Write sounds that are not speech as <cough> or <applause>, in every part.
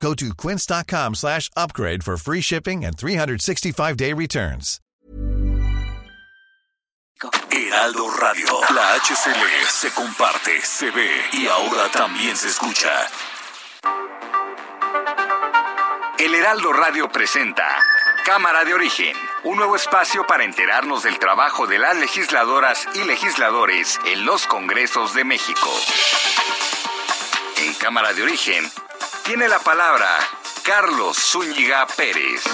Go to quince.com slash upgrade for free shipping and 365-day returns. Heraldo Radio. La HCL se comparte, se ve y ahora también se escucha. El Heraldo Radio presenta Cámara de Origen, un nuevo espacio para enterarnos del trabajo de las legisladoras y legisladores en los Congresos de México. En Cámara de Origen tiene la palabra Carlos Zúñiga Pérez.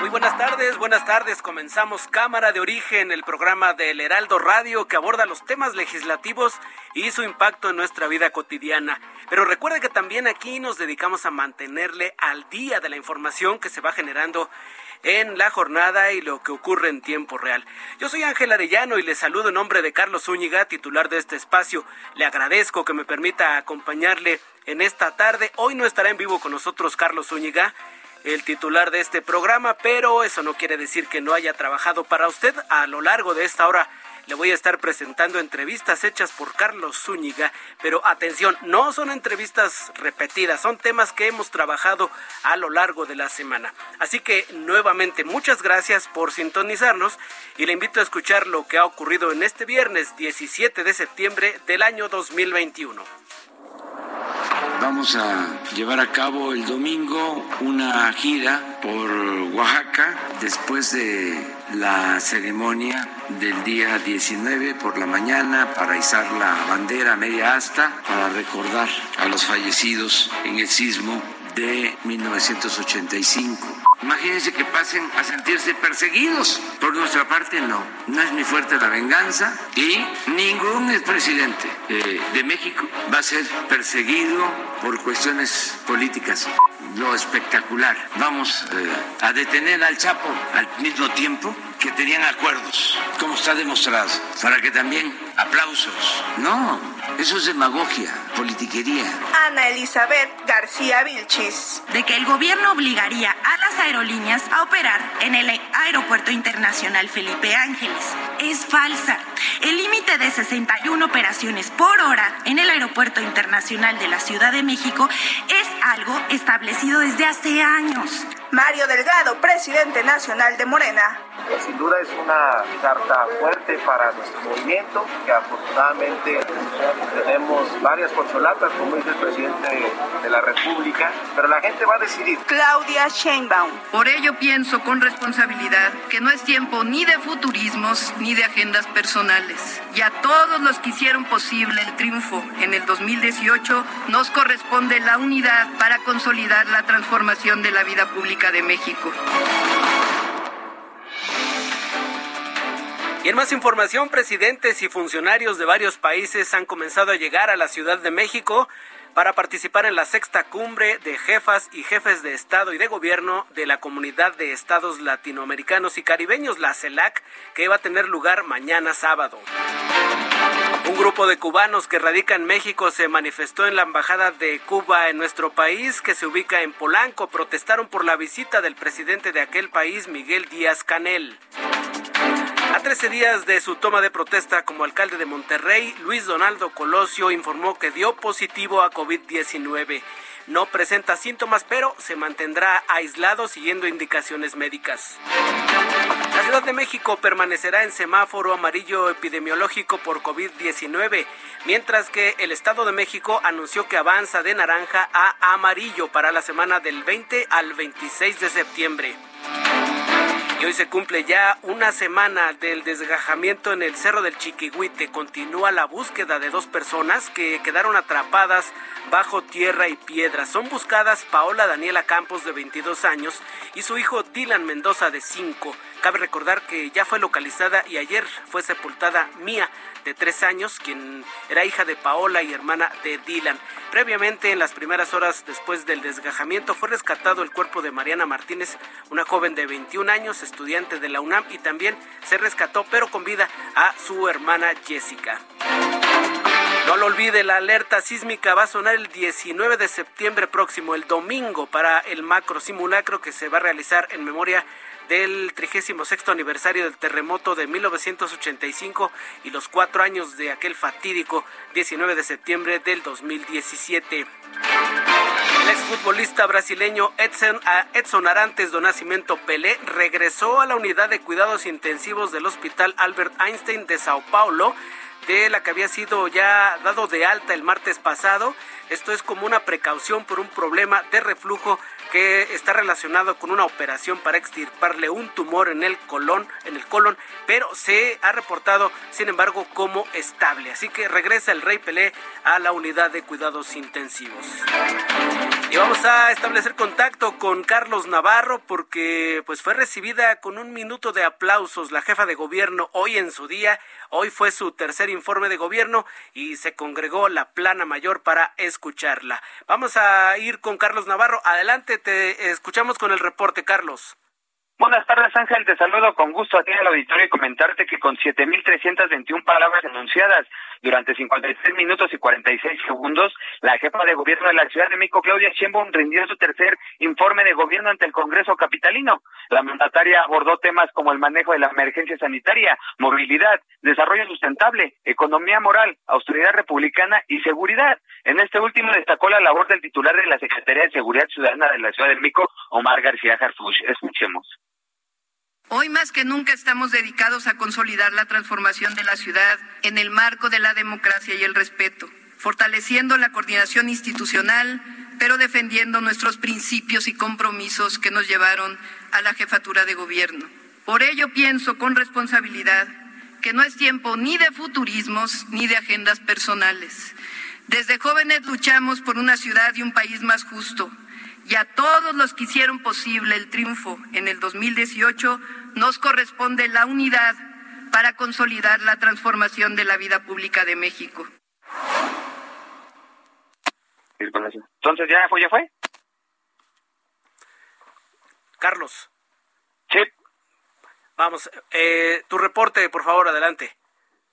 Muy buenas tardes, buenas tardes. Comenzamos Cámara de Origen, el programa del Heraldo Radio que aborda los temas legislativos y su impacto en nuestra vida cotidiana. Pero recuerde que también aquí nos dedicamos a mantenerle al día de la información que se va generando en la jornada y lo que ocurre en tiempo real. Yo soy Ángel Arellano y le saludo en nombre de Carlos Zúñiga, titular de este espacio. Le agradezco que me permita acompañarle en esta tarde. Hoy no estará en vivo con nosotros Carlos Zúñiga, el titular de este programa, pero eso no quiere decir que no haya trabajado para usted a lo largo de esta hora le voy a estar presentando entrevistas hechas por Carlos Zúñiga, pero atención, no son entrevistas repetidas, son temas que hemos trabajado a lo largo de la semana. Así que nuevamente muchas gracias por sintonizarnos y le invito a escuchar lo que ha ocurrido en este viernes 17 de septiembre del año 2021. Vamos a llevar a cabo el domingo una gira por Oaxaca después de la ceremonia del día 19 por la mañana para izar la bandera media asta para recordar a los fallecidos en el sismo de 1985. Imagínense que pasen a sentirse perseguidos. Por nuestra parte, no. No es mi fuerte la venganza y ningún expresidente eh, de México va a ser perseguido por cuestiones políticas. Lo espectacular. Vamos eh, a detener al Chapo al mismo tiempo que tenían acuerdos, como está demostrado, para que también aplausos. No, eso es demagogia, politiquería. Ana Elizabeth García Vilchis. De que el gobierno obligaría a las aerolíneas a operar en el Aeropuerto Internacional Felipe Ángeles. Es falsa. El límite de 61 operaciones por hora en el Aeropuerto Internacional de la Ciudad de México es algo establecido desde hace años. Mario Delgado, presidente nacional de Morena. Sin duda es una carta fuerte para nuestro movimiento, que afortunadamente tenemos varias consolatas, como dice el presidente de la República, pero la gente va a decidir. Claudia Sheinbaum. Por ello pienso con responsabilidad que no es tiempo ni de futurismos ni de agendas personales. Y a todos los que hicieron posible el triunfo en el 2018 nos corresponde la unidad para consolidar la transformación de la vida pública de México. Y en más información, presidentes y funcionarios de varios países han comenzado a llegar a la Ciudad de México para participar en la sexta cumbre de jefas y jefes de Estado y de Gobierno de la Comunidad de Estados Latinoamericanos y Caribeños, la CELAC, que va a tener lugar mañana sábado. Un grupo de cubanos que radica en México se manifestó en la Embajada de Cuba en nuestro país, que se ubica en Polanco. Protestaron por la visita del presidente de aquel país, Miguel Díaz Canel. A 13 días de su toma de protesta como alcalde de Monterrey, Luis Donaldo Colosio informó que dio positivo a COVID-19. No presenta síntomas, pero se mantendrá aislado siguiendo indicaciones médicas. La Ciudad de México permanecerá en semáforo amarillo epidemiológico por COVID-19, mientras que el Estado de México anunció que avanza de naranja a amarillo para la semana del 20 al 26 de septiembre. Y hoy se cumple ya una semana del desgajamiento en el Cerro del Chiquihuite. Continúa la búsqueda de dos personas que quedaron atrapadas bajo tierra y piedra. Son buscadas Paola Daniela Campos de 22 años y su hijo Dylan Mendoza de 5. Cabe recordar que ya fue localizada y ayer fue sepultada Mía de tres años, quien era hija de Paola y hermana de Dylan. Previamente, en las primeras horas después del desgajamiento, fue rescatado el cuerpo de Mariana Martínez, una joven de 21 años, estudiante de la UNAM, y también se rescató, pero con vida, a su hermana Jessica. No lo olvide, la alerta sísmica va a sonar el 19 de septiembre próximo, el domingo, para el macro simulacro que se va a realizar en memoria del 36 aniversario del terremoto de 1985 y los cuatro años de aquel fatídico 19 de septiembre del 2017. El exfutbolista brasileño Edson, Edson Arantes do Nascimento Pelé regresó a la unidad de cuidados intensivos del Hospital Albert Einstein de Sao Paulo de la que había sido ya dado de alta el martes pasado. Esto es como una precaución por un problema de reflujo que está relacionado con una operación para extirparle un tumor en el colon, en el colon, pero se ha reportado, sin embargo, como estable. Así que regresa el Rey Pelé a la unidad de cuidados intensivos. Y vamos a establecer contacto con Carlos Navarro porque pues fue recibida con un minuto de aplausos la jefa de gobierno hoy en su día. Hoy fue su tercer informe de gobierno y se congregó la plana mayor para escucharla. Vamos a ir con Carlos Navarro. Adelante, te escuchamos con el reporte, Carlos. Buenas tardes, Ángel. Te saludo con gusto a ti en el auditorio y comentarte que con 7.321 palabras enunciadas durante 53 minutos y 46 segundos, la jefa de gobierno de la Ciudad de México, Claudia Sheinbaum, rindió su tercer informe de gobierno ante el Congreso capitalino. La mandataria abordó temas como el manejo de la emergencia sanitaria, movilidad, desarrollo sustentable, economía moral, austeridad republicana y seguridad. En este último destacó la labor del titular de la Secretaría de Seguridad Ciudadana de la Ciudad de México, Omar García Harfuch. Escuchemos. Hoy más que nunca estamos dedicados a consolidar la transformación de la ciudad en el marco de la democracia y el respeto, fortaleciendo la coordinación institucional, pero defendiendo nuestros principios y compromisos que nos llevaron a la jefatura de gobierno. Por ello pienso con responsabilidad que no es tiempo ni de futurismos ni de agendas personales. Desde jóvenes luchamos por una ciudad y un país más justo, y a todos los que hicieron posible el triunfo en el 2018 nos corresponde la unidad para consolidar la transformación de la vida pública de México. Entonces, ¿ya fue? ¿Ya fue? Carlos. Sí. Vamos, eh, tu reporte, por favor, adelante.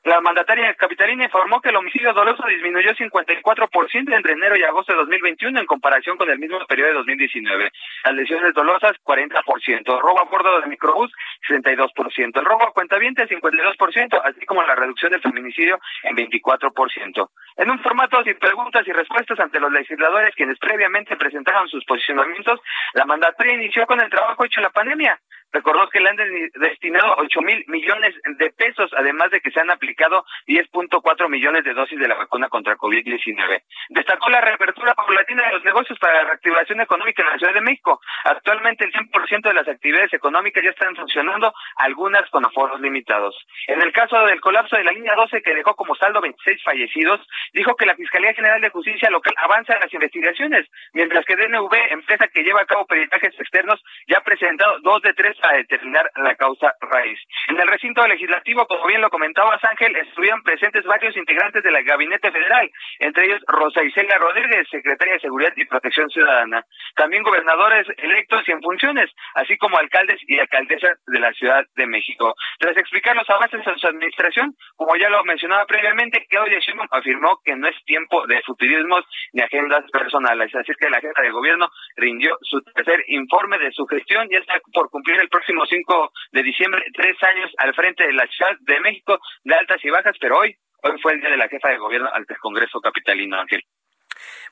La mandataria capitalina informó que el homicidio doloso disminuyó 54% entre enero y agosto de 2021 en comparación con el mismo periodo de 2019. Las lesiones dolosas, 40%. Robo a bordo de microbús, 62%. El robo a cuentavientes, 52%, así como la reducción del feminicidio en 24%. En un formato sin preguntas y respuestas ante los legisladores quienes previamente presentaron sus posicionamientos, la mandataria inició con el trabajo hecho en la pandemia. Recordó que le han destinado 8 mil millones de pesos, además de que se han aplicado 10.4 millones de dosis de la vacuna contra COVID-19. Destacó la reapertura paulatina de los negocios para la reactivación económica en la Ciudad de México. Actualmente el 100% de las actividades económicas ya están funcionando, algunas con aforos limitados. En el caso del colapso de la línea 12 que dejó como saldo 26 fallecidos, dijo que la Fiscalía General de Justicia local avanza en las investigaciones, mientras que DNV, empresa que lleva a cabo peritajes externos, ya ha presentado dos de tres a determinar la causa raíz. En el recinto legislativo, como bien lo comentaba Ángel, estuvieron presentes varios integrantes del Gabinete Federal, entre ellos Rosa Isela Rodríguez, secretaria de Seguridad y Protección Ciudadana, también gobernadores electos y en funciones, así como alcaldes y alcaldesas de la Ciudad de México. Tras explicar los avances en su administración, como ya lo mencionaba previamente, Claudia Sheinbaum afirmó que no es tiempo de futurismos ni agendas personales, así que la jefa de gobierno rindió su tercer informe de su gestión y está por cumplir el próximo 5 de diciembre, tres años al frente de la Ciudad de México, de altas y bajas, pero hoy, hoy fue el día de la jefa de gobierno ante el Congreso Capitalino, Ángel.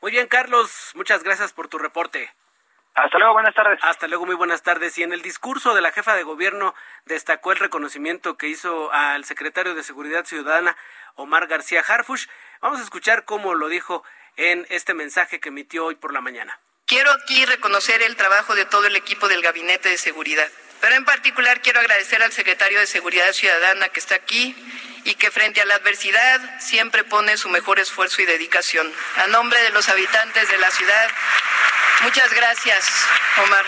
Muy bien, Carlos, muchas gracias por tu reporte. Hasta luego, buenas tardes. Hasta luego, muy buenas tardes. Y en el discurso de la jefa de gobierno destacó el reconocimiento que hizo al secretario de Seguridad Ciudadana, Omar García Harfush. Vamos a escuchar cómo lo dijo en este mensaje que emitió hoy por la mañana. Quiero aquí reconocer el trabajo de todo el equipo del Gabinete de Seguridad pero en particular quiero agradecer al secretario de Seguridad Ciudadana que está aquí y que frente a la adversidad siempre pone su mejor esfuerzo y dedicación. A nombre de los habitantes de la ciudad, muchas gracias, Omar,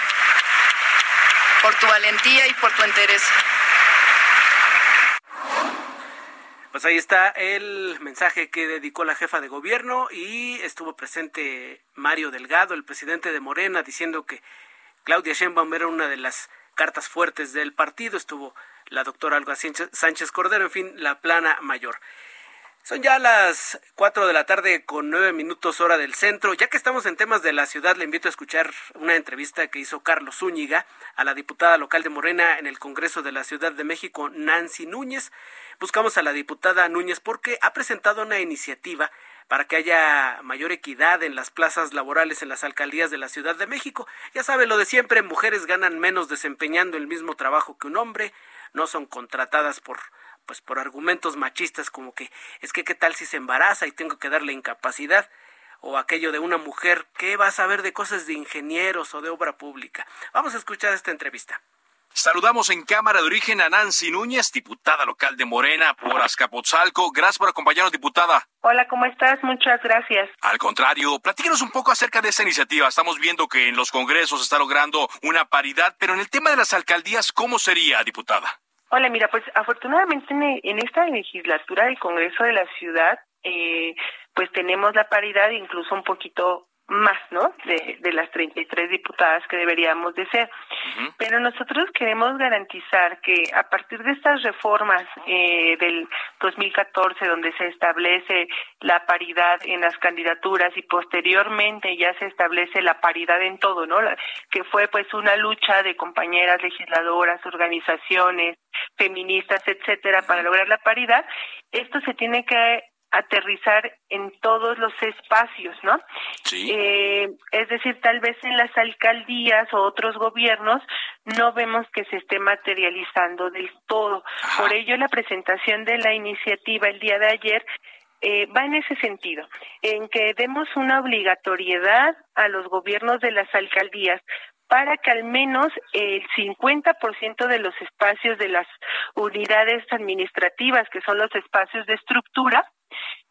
por tu valentía y por tu interés. Pues ahí está el mensaje que dedicó la jefa de gobierno y estuvo presente Mario Delgado, el presidente de Morena, diciendo que Claudia Sheinbaum era una de las cartas fuertes del partido. Estuvo la doctora Alba Sánchez Cordero, en fin, la plana mayor. Son ya las cuatro de la tarde con nueve minutos hora del centro. Ya que estamos en temas de la ciudad, le invito a escuchar una entrevista que hizo Carlos Zúñiga a la diputada local de Morena en el Congreso de la Ciudad de México, Nancy Núñez. Buscamos a la diputada Núñez porque ha presentado una iniciativa para que haya mayor equidad en las plazas laborales en las alcaldías de la Ciudad de México. Ya sabe lo de siempre, mujeres ganan menos desempeñando el mismo trabajo que un hombre, no son contratadas por pues por argumentos machistas como que es que qué tal si se embaraza y tengo que darle incapacidad o aquello de una mujer que va a saber de cosas de ingenieros o de obra pública. Vamos a escuchar esta entrevista. Saludamos en Cámara de Origen a Nancy Núñez, diputada local de Morena por Azcapotzalco. Gracias por acompañarnos, diputada. Hola, ¿cómo estás? Muchas gracias. Al contrario, platíquenos un poco acerca de esa iniciativa. Estamos viendo que en los congresos se está logrando una paridad, pero en el tema de las alcaldías, ¿cómo sería, diputada? Hola, mira, pues afortunadamente en, esta legislatura del Congreso de la Ciudad, eh, pues tenemos la paridad incluso un poquito más, ¿no? De, de las 33 diputadas que deberíamos de ser. Pero nosotros queremos garantizar que a partir de estas reformas eh, del 2014, donde se establece la paridad en las candidaturas y posteriormente ya se establece la paridad en todo, ¿no? que fue pues una lucha de compañeras legisladoras, organizaciones, feministas, etcétera, para lograr la paridad, esto se tiene que aterrizar en todos los espacios, ¿no? Sí. Eh, es decir, tal vez en las alcaldías o otros gobiernos no vemos que se esté materializando del todo. Por ello, la presentación de la iniciativa el día de ayer eh, va en ese sentido, en que demos una obligatoriedad a los gobiernos de las alcaldías para que al menos el 50% de los espacios de las unidades administrativas, que son los espacios de estructura,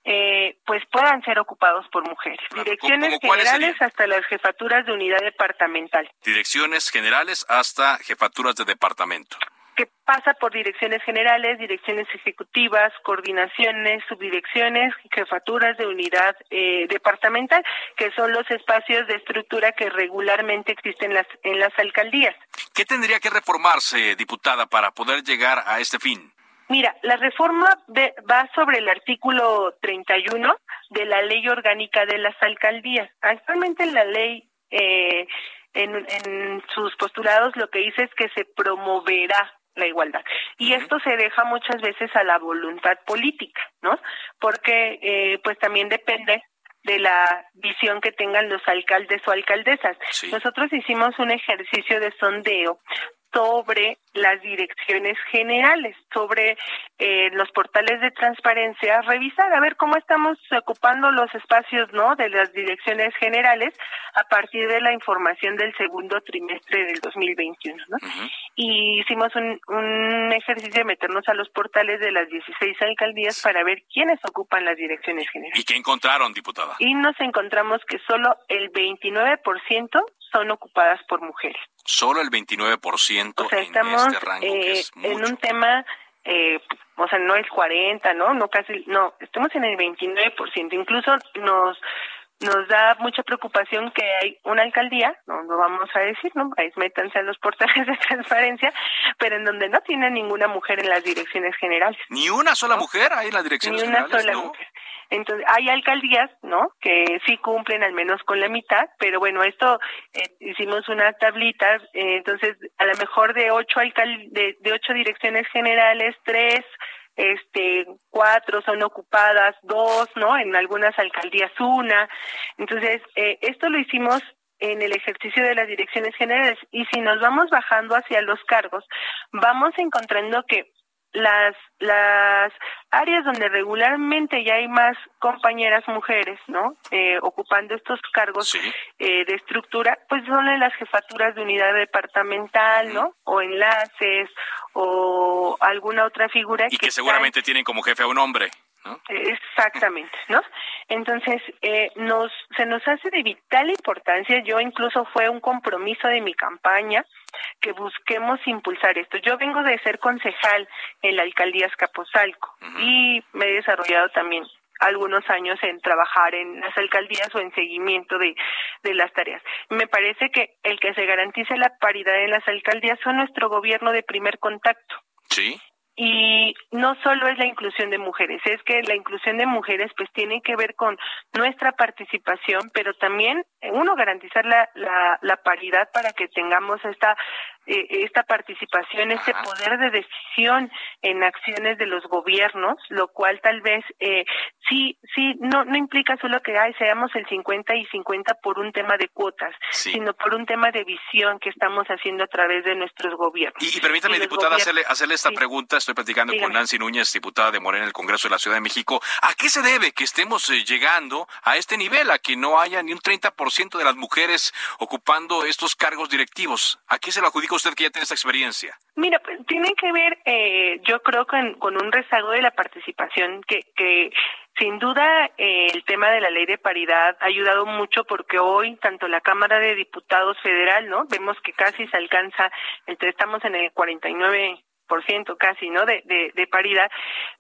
eh, pues puedan ser ocupados por mujeres. Direcciones generales hasta las jefaturas de unidad departamental. Direcciones generales hasta jefaturas de departamento que pasa por direcciones generales, direcciones ejecutivas, coordinaciones, subdirecciones, jefaturas de unidad eh, departamental, que son los espacios de estructura que regularmente existen las, en las alcaldías. ¿Qué tendría que reformarse, diputada, para poder llegar a este fin? Mira, la reforma va sobre el artículo 31 de la Ley Orgánica de las Alcaldías. Actualmente la ley, eh, en, en sus postulados, lo que dice es que se promoverá la igualdad. Y esto se deja muchas veces a la voluntad política, ¿no? Porque eh, pues también depende de la visión que tengan los alcaldes o alcaldesas. Nosotros hicimos un ejercicio de sondeo sobre las direcciones generales, sobre eh, los portales de transparencia, revisar a ver cómo estamos ocupando los espacios no de las direcciones generales a partir de la información del segundo trimestre del 2021, ¿no? Y hicimos un, un ejercicio de meternos a los portales de las 16 alcaldías para ver quiénes ocupan las direcciones generales. ¿Y qué encontraron, diputada? Y nos encontramos que solo el 29% son ocupadas por mujeres. Solo el 29% o sea, estamos, en este rango, eh, en un tema, eh, o sea, no es 40, ¿no? No casi, no, estamos en el 29%. Incluso nos nos da mucha preocupación que hay una alcaldía, no lo vamos a decir, ¿no? Ahí métanse a los portales de <laughs> transparencia, pero en donde no tiene ninguna mujer en las direcciones generales. Ni una sola mujer ahí en las direcciones generales. Ni una sola mujer. Entonces, hay alcaldías, ¿no? Que sí cumplen al menos con la mitad, pero bueno, esto eh, hicimos una tablita, eh, entonces a lo mejor de ocho alcal de, ocho direcciones generales, tres este cuatro son ocupadas, dos, ¿no? En algunas alcaldías una. Entonces, eh, esto lo hicimos en el ejercicio de las direcciones generales y si nos vamos bajando hacia los cargos, vamos encontrando que las las áreas donde regularmente ya hay más compañeras mujeres, ¿no? Eh, ocupando estos cargos eh, de estructura, pues son en las jefaturas de unidad departamental, ¿no? O enlaces o alguna otra figura. Y que, seguramente tienen como jefe a un hombre. Exactamente, ¿no? Entonces, eh, nos, se nos hace de vital importancia, yo incluso fue un compromiso de mi campaña que busquemos impulsar esto. Yo vengo de ser concejal en la alcaldía Escaposalco y me he desarrollado también algunos años en trabajar en las alcaldías o en seguimiento de, de las tareas. Me parece que el que se garantice la paridad en las alcaldías son nuestro gobierno de primer contacto. Sí y no solo es la inclusión de mujeres, es que la inclusión de mujeres pues tiene que ver con nuestra participación, pero también eh, uno garantizar la, la, la paridad para que tengamos esta eh, esta participación, este poder de decisión en acciones de los gobiernos, lo cual tal vez eh, sí, sí, no, no implica solo que ay, seamos el 50 y 50 por un tema de cuotas, sino por un tema de visión que estamos haciendo a través de nuestros gobiernos. Y, permítame, diputada, hacerle, hacerle esta pregunta. Estoy platicando con Nancy Núñez, diputada de Morena en el Congreso de la Ciudad de México. ¿A qué se debe que estemos eh, llegando a este nivel, a que no haya ni un 30% de las mujeres ocupando estos cargos directivos? ¿A qué se lo adjudica usted que ya tiene esta experiencia? Mira, pues, tiene que ver, eh, yo creo, con, un rezago de la participación que, que sin duda, eh, el tema de la ley de paridad ha ayudado mucho porque hoy tanto la Cámara de Diputados Federal, ¿no? Vemos que casi se alcanza, entre estamos en el 49 por ciento casi, ¿no? De, de, paridad,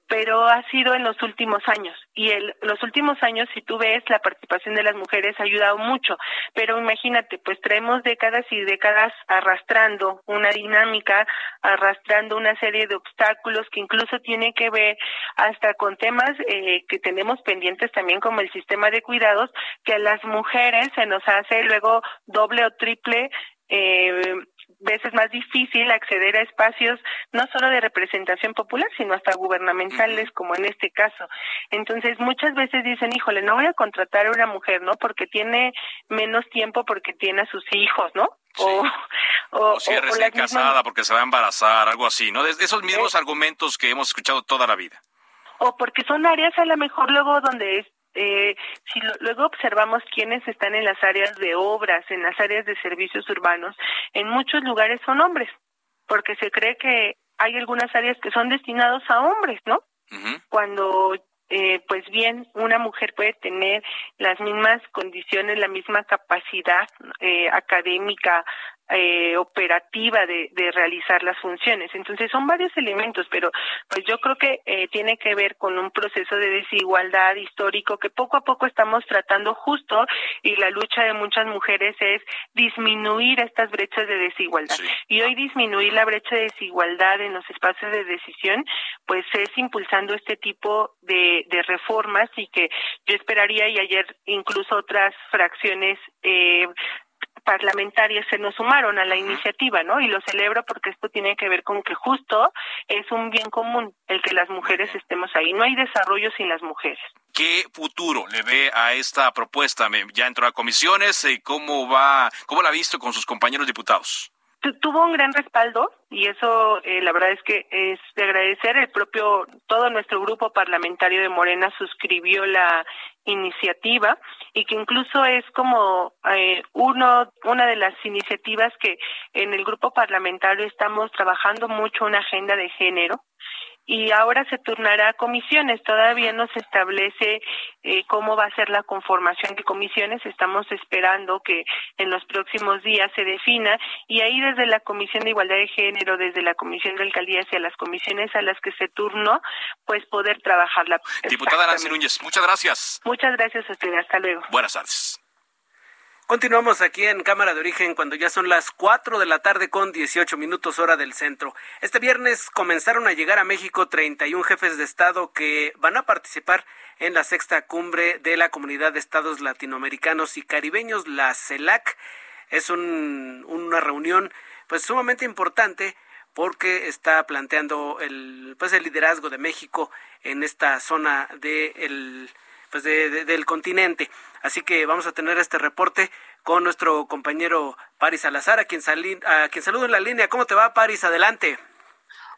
pero ha sido en los últimos años. Y en los últimos años, si tú ves, la participación de las mujeres ha ayudado mucho. Pero imagínate, pues traemos décadas y décadas arrastrando una dinámica, arrastrando una serie de obstáculos que incluso tiene que ver hasta con temas eh, que tenemos pendientes también como el sistema de cuidados, que a las mujeres se nos hace luego doble o triple eh, veces más difícil acceder a espacios no solo de representación popular, sino hasta gubernamentales, como en este caso. Entonces, muchas veces dicen, híjole, no voy a contratar a una mujer, ¿no? Porque tiene menos tiempo, porque tiene a sus hijos, ¿no? O, o, si es recién casada porque se va a embarazar, algo así, ¿no? De esos mismos eh. argumentos que hemos escuchado toda la vida. O porque son áreas a lo mejor luego donde eh, si luego observamos quiénes están en las áreas de obras, en las áreas de servicios urbanos, en muchos lugares son hombres, porque se cree que hay algunas áreas que son destinados a hombres, ¿no? Cuando eh, pues bien, una mujer puede tener las mismas condiciones, la misma capacidad eh, académica, eh, operativa de, de, realizar las funciones. Entonces son varios elementos, pero pues yo creo que eh, tiene que ver con un proceso de desigualdad histórico que poco a poco estamos tratando justo y la lucha de muchas mujeres es disminuir estas brechas de desigualdad. Y hoy disminuir la brecha de desigualdad en los espacios de decisión, pues es impulsando este tipo de, de reformas y que yo esperaría y ayer incluso otras fracciones eh, parlamentarias se nos sumaron a la iniciativa, ¿no? Y lo celebro porque esto tiene que ver con que justo es un bien común el que las mujeres estemos ahí. No hay desarrollo sin las mujeres. ¿Qué futuro le ve a esta propuesta? ¿Ya entró a comisiones? Eh, ¿Cómo va? ¿Cómo la ha visto con sus compañeros diputados? tuvo un gran respaldo y eso eh, la verdad es que es de agradecer el propio todo nuestro grupo parlamentario de Morena suscribió la iniciativa y que incluso es como eh, uno una de las iniciativas que en el grupo parlamentario estamos trabajando mucho una agenda de género y ahora se turnará a comisiones. Todavía no se establece eh, cómo va a ser la conformación de comisiones. Estamos esperando que en los próximos días se defina y ahí desde la Comisión de Igualdad de Género, desde la Comisión de Alcaldías y a las comisiones a las que se turnó, pues poder trabajarla. Diputada Nancy Núñez, muchas gracias. Muchas gracias a usted. Hasta luego. Buenas tardes. Continuamos aquí en Cámara de Origen cuando ya son las 4 de la tarde con 18 minutos hora del centro. Este viernes comenzaron a llegar a México 31 jefes de Estado que van a participar en la sexta cumbre de la Comunidad de Estados Latinoamericanos y Caribeños, la CELAC. Es un, una reunión pues sumamente importante porque está planteando el pues el liderazgo de México en esta zona de pues del continente. Así que vamos a tener este reporte con nuestro compañero Paris Salazar, a quien, a quien saludo en la línea. ¿Cómo te va, Paris? Adelante.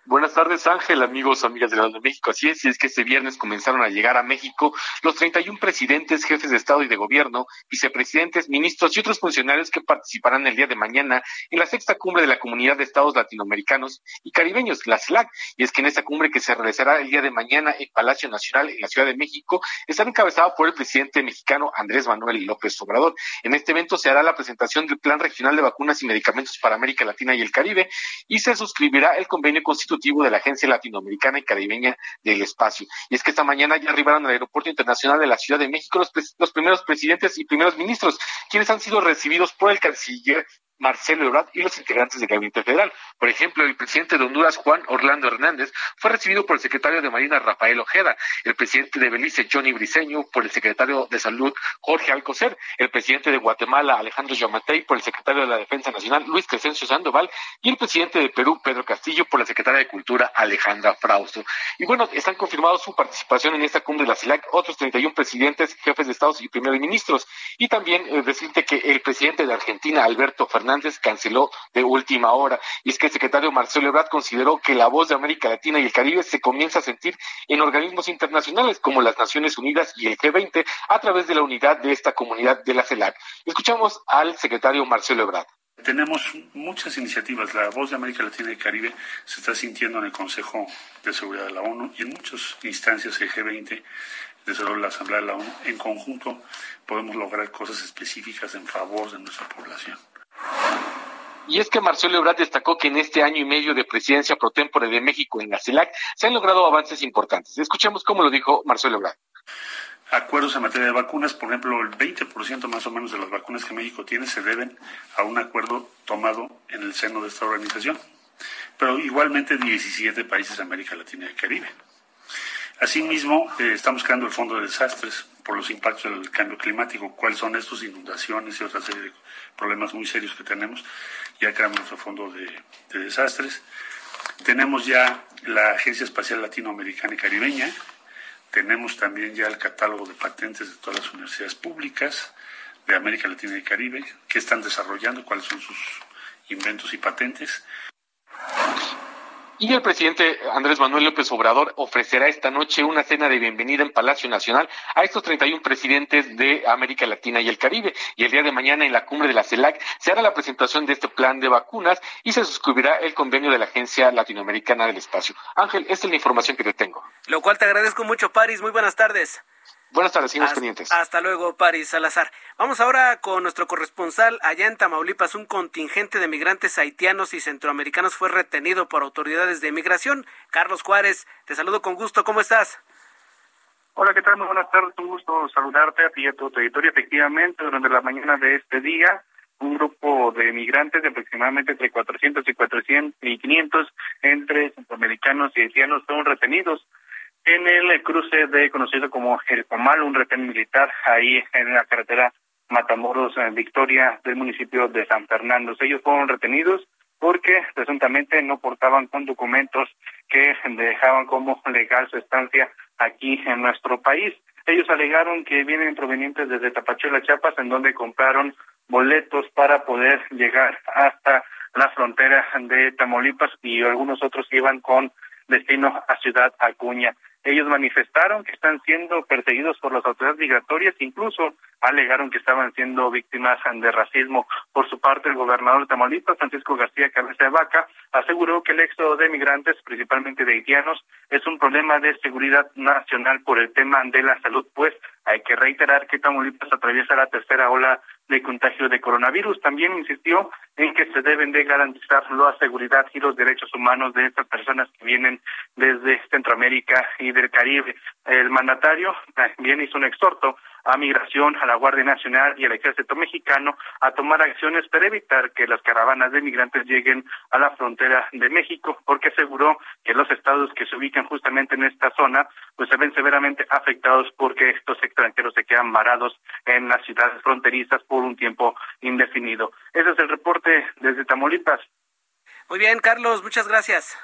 Buenas tardes, Ángel, amigos, amigas de la de México. Así es, y es que este viernes comenzaron a llegar a México los 31 presidentes, jefes de Estado y de Gobierno, vicepresidentes, ministros y otros funcionarios que participarán el día de mañana en la sexta cumbre de la Comunidad de Estados Latinoamericanos y Caribeños, la CELAC. Y es que en esta cumbre que se realizará el día de mañana en Palacio Nacional, en la Ciudad de México, estará encabezada por el presidente mexicano Andrés Manuel López Obrador. En este evento se hará la presentación del Plan Regional de Vacunas y Medicamentos para América Latina y el Caribe y se suscribirá el convenio constitucional de la Agencia Latinoamericana y Caribeña del Espacio. Y es que esta mañana ya arribaron al Aeropuerto Internacional de la Ciudad de México los, los primeros presidentes y primeros ministros, quienes han sido recibidos por el canciller Marcelo Ebrard y los integrantes del Gabinete Federal. Por ejemplo, el presidente de Honduras, Juan Orlando Hernández, fue recibido por el secretario de Marina, Rafael Ojeda, el presidente de Belice, Johnny Briceño, por el secretario de Salud, Jorge Alcocer, el presidente de Guatemala, Alejandro Yamatei, por el secretario de la Defensa Nacional, Luis Crescencio Sandoval, y el presidente de Perú, Pedro Castillo, por la secretaria de Cultura, Alejandra Frausto. Y bueno, están confirmados su participación en esta cumbre de la CILAC otros 31 presidentes, jefes de Estados y primeros ministros. Y también eh, decirte que el presidente de Argentina, Alberto Fernández, Hernández canceló de última hora. Y es que el secretario Marcelo Ebrard consideró que la voz de América Latina y el Caribe se comienza a sentir en organismos internacionales como las Naciones Unidas y el G20 a través de la unidad de esta comunidad de la CELAC. Escuchamos al secretario Marcelo Ebrard. Tenemos muchas iniciativas. La voz de América Latina y el Caribe se está sintiendo en el Consejo de Seguridad de la ONU y en muchas instancias el G20, desde la Asamblea de la ONU. En conjunto podemos lograr cosas específicas en favor de nuestra población. Y es que Marcelo Ebrard destacó que en este año y medio de presidencia pro tempore de México en la CELAC se han logrado avances importantes. Escuchemos cómo lo dijo Marcelo Ebrard. Acuerdos en materia de vacunas, por ejemplo, el 20% más o menos de las vacunas que México tiene se deben a un acuerdo tomado en el seno de esta organización. Pero igualmente 17 países de América Latina y el Caribe. Asimismo, eh, estamos creando el Fondo de Desastres por los impactos del cambio climático, cuáles son estos inundaciones y otra serie de problemas muy serios que tenemos. Ya creamos nuestro Fondo de, de Desastres. Tenemos ya la Agencia Espacial Latinoamericana y Caribeña. Tenemos también ya el catálogo de patentes de todas las universidades públicas de América Latina y Caribe, que están desarrollando, cuáles son sus inventos y patentes. Y el presidente Andrés Manuel López Obrador ofrecerá esta noche una cena de bienvenida en Palacio Nacional a estos 31 presidentes de América Latina y el Caribe. Y el día de mañana en la cumbre de la CELAC se hará la presentación de este plan de vacunas y se suscribirá el convenio de la Agencia Latinoamericana del Espacio. Ángel, esta es la información que te tengo. Lo cual te agradezco mucho, Paris. Muy buenas tardes. Buenas tardes, seguimos pendientes. Hasta luego, Paris Salazar. Vamos ahora con nuestro corresponsal allá en Tamaulipas. Un contingente de migrantes haitianos y centroamericanos fue retenido por autoridades de inmigración. Carlos Juárez, te saludo con gusto. ¿Cómo estás? Hola, ¿qué tal? Muy buenas tardes. Un gusto saludarte a ti y a tu territorio. Efectivamente, durante la mañana de este día, un grupo de migrantes de aproximadamente entre 400 y 400 y 500 entre centroamericanos y haitianos fueron retenidos en el cruce de conocido como El Comal, un retén militar ahí en la carretera Matamoros en Victoria del municipio de San Fernando. Ellos fueron retenidos porque presuntamente no portaban con documentos que dejaban como legal su estancia aquí en nuestro país. Ellos alegaron que vienen provenientes desde Tapachula, Chiapas, en donde compraron boletos para poder llegar hasta la frontera de Tamaulipas y algunos otros iban con destino a Ciudad Acuña. Ellos manifestaron que están siendo perseguidos por las autoridades migratorias, incluso alegaron que estaban siendo víctimas de racismo. Por su parte, el gobernador de Tamaulipas, Francisco García Cabeza de Vaca, aseguró que el éxodo de migrantes, principalmente de haitianos, es un problema de seguridad nacional por el tema de la salud, pues hay que reiterar que Tamaulipas atraviesa la tercera ola de contagio de coronavirus. También insistió en que se deben de garantizar la seguridad y los derechos humanos de estas personas que vienen desde Centroamérica y del Caribe. El mandatario también hizo un exhorto a Migración, a la Guardia Nacional y al Ejército Mexicano a tomar acciones para evitar que las caravanas de migrantes lleguen a la frontera de México, porque aseguró que los estados que se ubican justamente en esta zona pues se ven severamente afectados porque estos extranjeros se quedan varados en las ciudades fronterizas por un tiempo indefinido. Ese es el reporte desde Tamaulipas. Muy bien, Carlos, muchas gracias.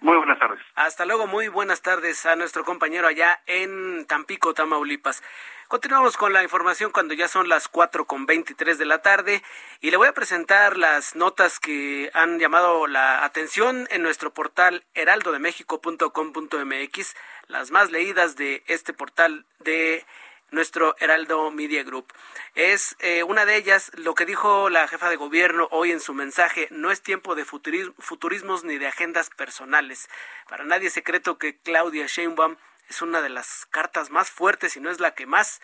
Muy buenas tardes. Hasta luego, muy buenas tardes a nuestro compañero allá en Tampico, Tamaulipas. Continuamos con la información cuando ya son las cuatro con veintitrés de la tarde y le voy a presentar las notas que han llamado la atención en nuestro portal heraldodemexico.com.mx, las más leídas de este portal de nuestro Heraldo Media Group. Es eh, una de ellas lo que dijo la jefa de gobierno hoy en su mensaje, no es tiempo de futurismos ni de agendas personales. Para nadie es secreto que Claudia Sheinbaum es una de las cartas más fuertes y no es la que más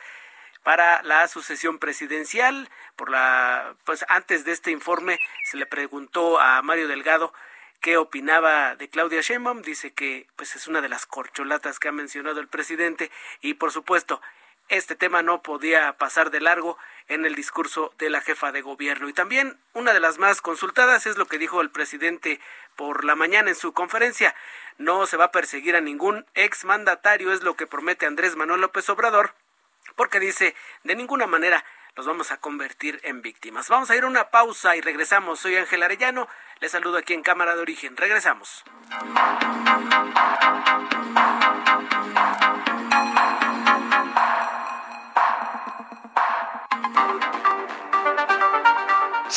para la sucesión presidencial. Por la, pues antes de este informe se le preguntó a Mario Delgado qué opinaba de Claudia Sheinbaum. Dice que pues es una de las corcholatas que ha mencionado el presidente y por supuesto este tema no podía pasar de largo en el discurso de la jefa de gobierno. Y también una de las más consultadas es lo que dijo el presidente por la mañana en su conferencia. No se va a perseguir a ningún exmandatario, es lo que promete Andrés Manuel López Obrador, porque dice, de ninguna manera los vamos a convertir en víctimas. Vamos a ir a una pausa y regresamos. Soy Ángel Arellano, les saludo aquí en Cámara de Origen. Regresamos.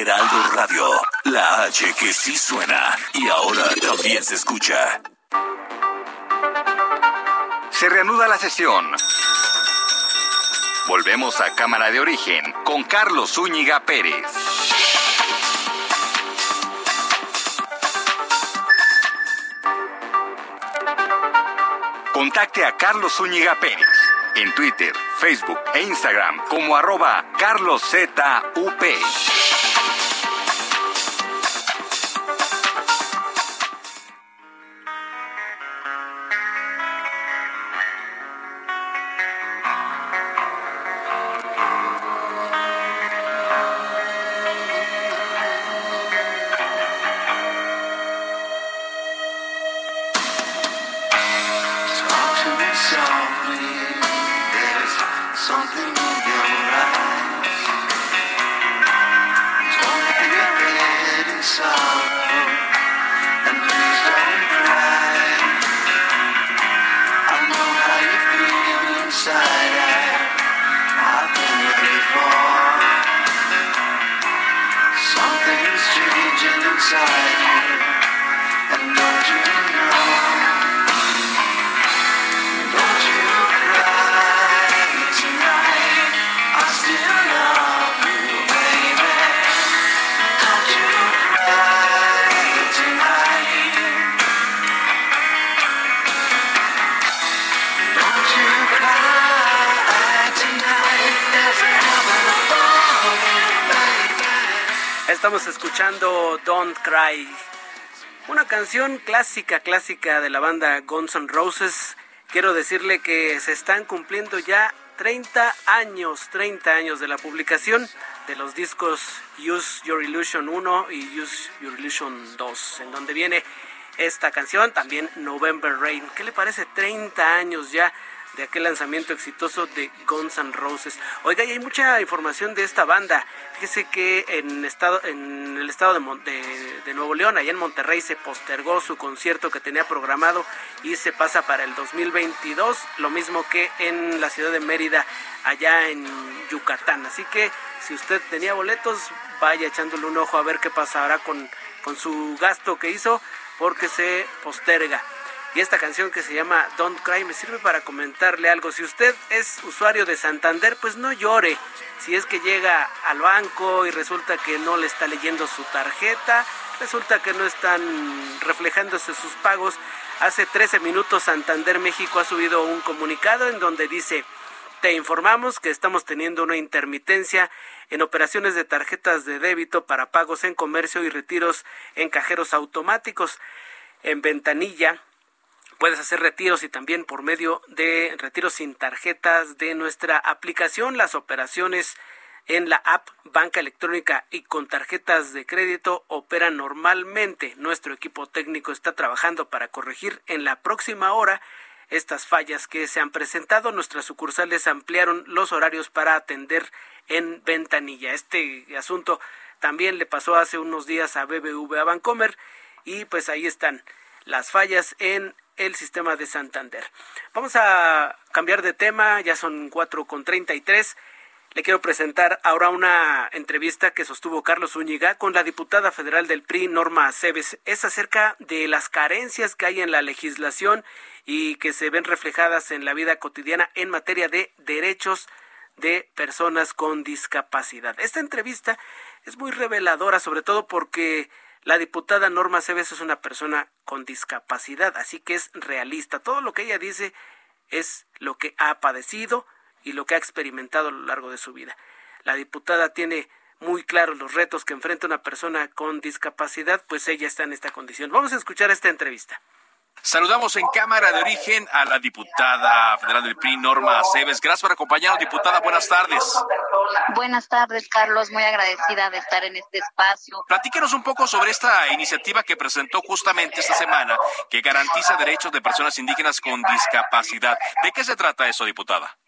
Heraldo Radio, la H que sí suena y ahora también se escucha. Se reanuda la sesión. Volvemos a Cámara de Origen con Carlos Zúñiga Pérez. Contacte a Carlos Zúñiga Pérez en Twitter, Facebook e Instagram como arroba carloszup. Estamos escuchando Don't Cry, una canción clásica, clásica de la banda Guns N' Roses. Quiero decirle que se están cumpliendo ya 30 años, 30 años de la publicación de los discos Use Your Illusion 1 y Use Your Illusion 2, en donde viene esta canción, también November Rain. ¿Qué le parece? 30 años ya de aquel lanzamiento exitoso de Guns N' Roses. Oiga, y hay mucha información de esta banda. Fíjese que en, estado, en el estado de, de, Nuevo León, allá en Monterrey, se postergó su concierto que tenía programado y se pasa para el 2022, lo mismo que en la ciudad de Mérida, allá en Yucatán. Así que si usted tenía boletos, vaya echándole un ojo a ver qué pasará con, con su gasto que hizo, porque se posterga. Y esta canción que se llama Don't Cry me sirve para comentarle algo. Si usted es usuario de Santander, pues no llore. Si es que llega al banco y resulta que no le está leyendo su tarjeta, resulta que no están reflejándose sus pagos. Hace 13 minutos Santander México ha subido un comunicado en donde dice, te informamos que estamos teniendo una intermitencia en operaciones de tarjetas de débito para pagos en comercio y retiros en cajeros automáticos. En ventanilla Puedes hacer retiros y también por medio de retiros sin tarjetas de nuestra aplicación. Las operaciones en la app Banca Electrónica y con tarjetas de crédito opera normalmente. Nuestro equipo técnico está trabajando para corregir en la próxima hora estas fallas que se han presentado. Nuestras sucursales ampliaron los horarios para atender en ventanilla. Este asunto también le pasó hace unos días a BBVA Bancomer y pues ahí están las fallas en el sistema de Santander. Vamos a cambiar de tema, ya son cuatro con treinta y tres. Le quiero presentar ahora una entrevista que sostuvo Carlos Zúñiga con la diputada federal del PRI, Norma Aceves. Es acerca de las carencias que hay en la legislación y que se ven reflejadas en la vida cotidiana en materia de derechos de personas con discapacidad. Esta entrevista es muy reveladora, sobre todo porque la diputada Norma Aceves es una persona con discapacidad, así que es realista. Todo lo que ella dice es lo que ha padecido, y lo que ha experimentado a lo largo de su vida. La diputada tiene muy claros los retos que enfrenta una persona con discapacidad, pues ella está en esta condición. Vamos a escuchar esta entrevista. Saludamos en Cámara de Origen a la diputada federal del PRI, Norma Aceves. Gracias por acompañarnos, diputada. Buenas tardes. Buenas tardes, Carlos. Muy agradecida de estar en este espacio. Platíquenos un poco sobre esta iniciativa que presentó justamente esta semana, que garantiza derechos de personas indígenas con discapacidad. ¿De qué se trata eso, diputada?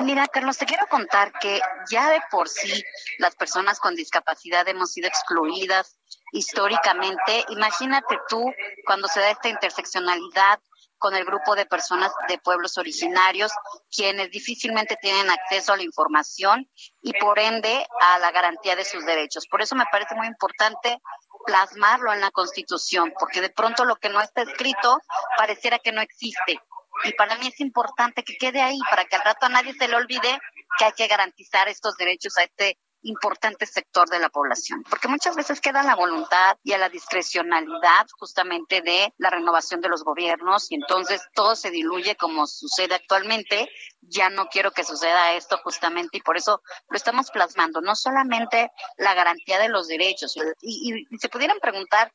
Mira, Carlos, te quiero contar que ya de por sí las personas con discapacidad hemos sido excluidas históricamente. Imagínate tú cuando se da esta interseccionalidad con el grupo de personas de pueblos originarios, quienes difícilmente tienen acceso a la información y por ende a la garantía de sus derechos. Por eso me parece muy importante plasmarlo en la Constitución, porque de pronto lo que no está escrito pareciera que no existe. Y para mí es importante que quede ahí, para que al rato a nadie se le olvide que hay que garantizar estos derechos a este importante sector de la población, porque muchas veces queda la voluntad y a la discrecionalidad justamente de la renovación de los gobiernos y entonces todo se diluye como sucede actualmente. Ya no quiero que suceda esto justamente y por eso lo estamos plasmando, no solamente la garantía de los derechos y, y se pudieran preguntar